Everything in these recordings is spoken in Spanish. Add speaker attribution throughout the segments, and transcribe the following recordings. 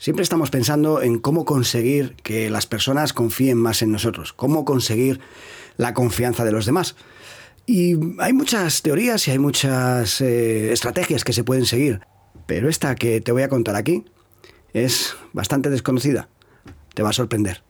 Speaker 1: Siempre estamos pensando en cómo conseguir que las personas confíen más en nosotros, cómo conseguir la confianza de los demás. Y hay muchas teorías y hay muchas eh, estrategias que se pueden seguir, pero esta que te voy a contar aquí es bastante desconocida. Te va a sorprender.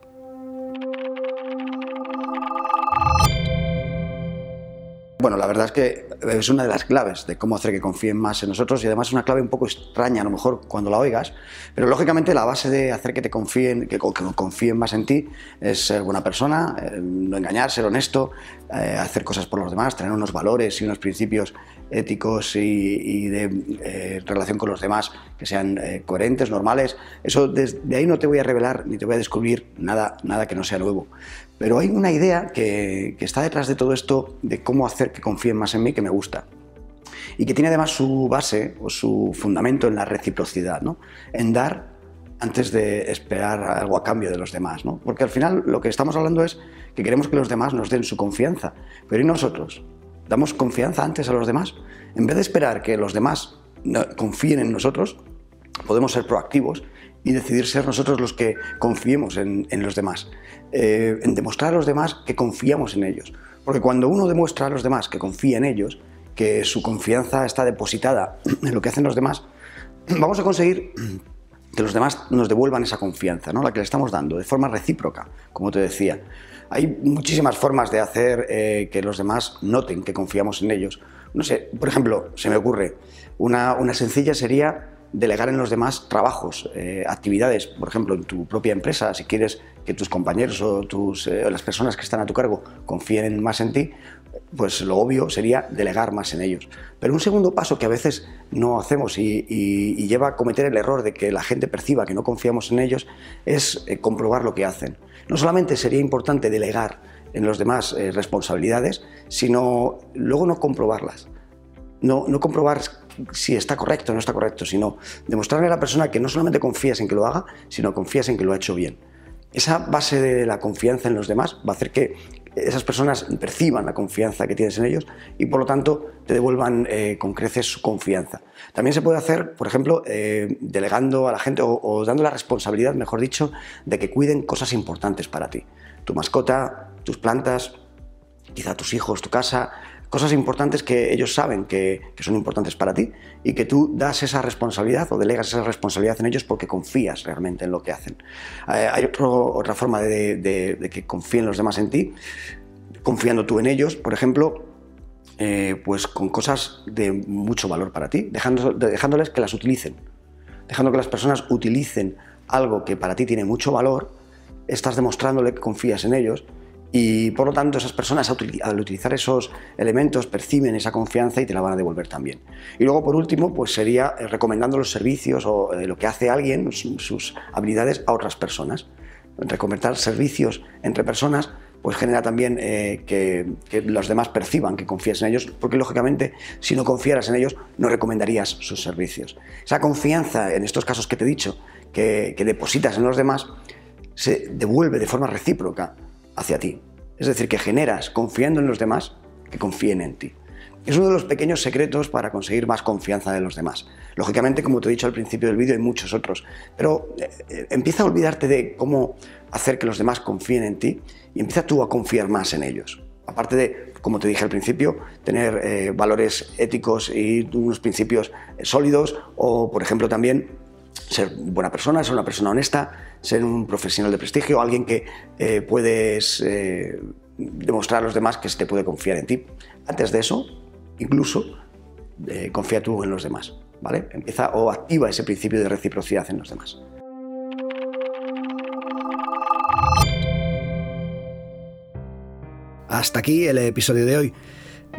Speaker 1: Bueno, la verdad es que es una de las claves de cómo hacer que confíen más en nosotros y además es una clave un poco extraña a lo mejor cuando la oigas, pero lógicamente la base de hacer que te confíen, que, confíen más en ti es ser buena persona, eh, no engañar, ser honesto, eh, hacer cosas por los demás, tener unos valores y unos principios éticos y, de eh, relación con los demás que sean coherentes, normales. Eso desde ahí no te voy a revelar ni te voy a descubrir nada, nada que no sea nuevo. Pero hay una idea que, está detrás de todo esto de cómo hacer que confíen más en mí que gusta. Y que tiene además su base o su fundamento en la reciprocidad, ¿no? en dar antes de esperar algo a cambio de los demás. ¿no? Porque al final lo que estamos hablando es que queremos que los demás nos den su confianza. Pero ¿y nosotros? ¿Damos confianza antes a los demás? En vez de esperar que los demás confíen en nosotros, podemos ser proactivos y decidir ser nosotros los que confiemos en, los demás, eh, en demostrar a los demás que confiamos en ellos. Porque cuando uno demuestra a los demás que confía en ellos, que su confianza está depositada en lo que hacen los demás, vamos a conseguir que los demás nos devuelvan esa confianza, ¿no? la que le estamos dando, de forma recíproca, como te decía. Hay muchísimas formas de hacer eh, que los demás noten que confiamos en ellos. No sé, por ejemplo, se me ocurre, una, una sencilla sería delegar en los demás trabajos, eh, actividades, por ejemplo, en tu propia empresa, si quieres que tus compañeros o, eh, las personas que están a tu cargo confíen más en ti, pues lo obvio sería delegar más en ellos. Pero un segundo paso que a veces no hacemos y, lleva a cometer el error de que la gente perciba que no confiamos en ellos es eh, comprobar lo que hacen. No solamente sería importante delegar en los demás responsabilidades, sino luego no comprobarlas. No comprobar si está correcto o no está correcto, sino demostrarle a la persona que no solamente confías en que lo haga, sino confías en que lo ha hecho bien. Esa base de la confianza en los demás va a hacer que esas personas perciban la confianza que tienes en ellos y por lo tanto te devuelvan eh, con creces su confianza. También se puede hacer, por ejemplo, eh, delegando a la gente o, o, dando la responsabilidad, mejor dicho, de que cuiden cosas importantes para ti. Tu mascota, tus plantas, quizá tus hijos, tu casa, cosas importantes que ellos saben que, son importantes para ti y que tú das esa responsabilidad o delegas esa responsabilidad en ellos porque confías realmente en lo que hacen. Eh, hay otra forma de, que confíen los demás en ti, confiando tú en ellos, por ejemplo, eh, pues con cosas de mucho valor para ti, dejándoles que las utilicen, dejando que las personas utilicen algo que para ti tiene mucho valor, estás demostrándole que confías en ellos y por lo tanto esas personas al utilizar esos elementos perciben esa confianza y te la van a devolver también. Y luego por último pues sería eh, recomendando los servicios o eh, lo que hace alguien, sus habilidades a otras personas. Recomendar servicios entre personas pues genera también eh, que, los demás perciban que confías en ellos, porque lógicamente si no confiaras en ellos no recomendarías sus servicios. Esa confianza en estos casos que te he dicho, que depositas en los demás, se devuelve de forma recíproca hacia ti. Es decir, que generas confiando en los demás que confíen en ti. Es uno de los pequeños secretos para conseguir más confianza de los demás. Lógicamente, como te he dicho al principio del vídeo, hay muchos otros, pero eh, eh, empieza a olvidarte de cómo hacer que los demás confíen en ti y empieza tú a confiar más en ellos. Aparte de, como te dije al principio, tener eh, valores éticos y unos principios sólidos o, por ejemplo, también ser buena persona, ser una persona honesta, ser un profesional de prestigio, alguien que eh, puedes eh, demostrar a los demás que se te puede confiar en ti. Antes de eso, incluso, eh, confía tú en los demás, ¿vale? Empieza o activa ese principio de reciprocidad en los demás. Hasta aquí el episodio de hoy.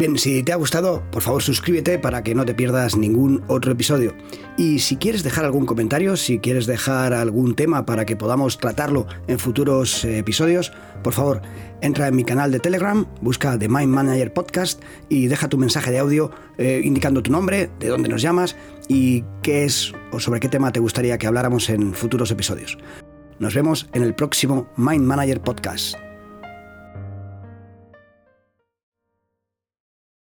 Speaker 1: Bien, si te ha gustado, por favor suscríbete para que no te pierdas ningún otro episodio. Y si quieres dejar algún comentario, si quieres dejar algún tema para que podamos tratarlo en futuros eh, episodios, por favor, entra en mi canal de Telegram, busca The Mind Manager Podcast y deja tu mensaje de audio eh, indicando tu nombre, de dónde nos llamas y qué es o sobre qué tema te gustaría que habláramos en futuros episodios. Nos vemos en el próximo Mind Manager Podcast.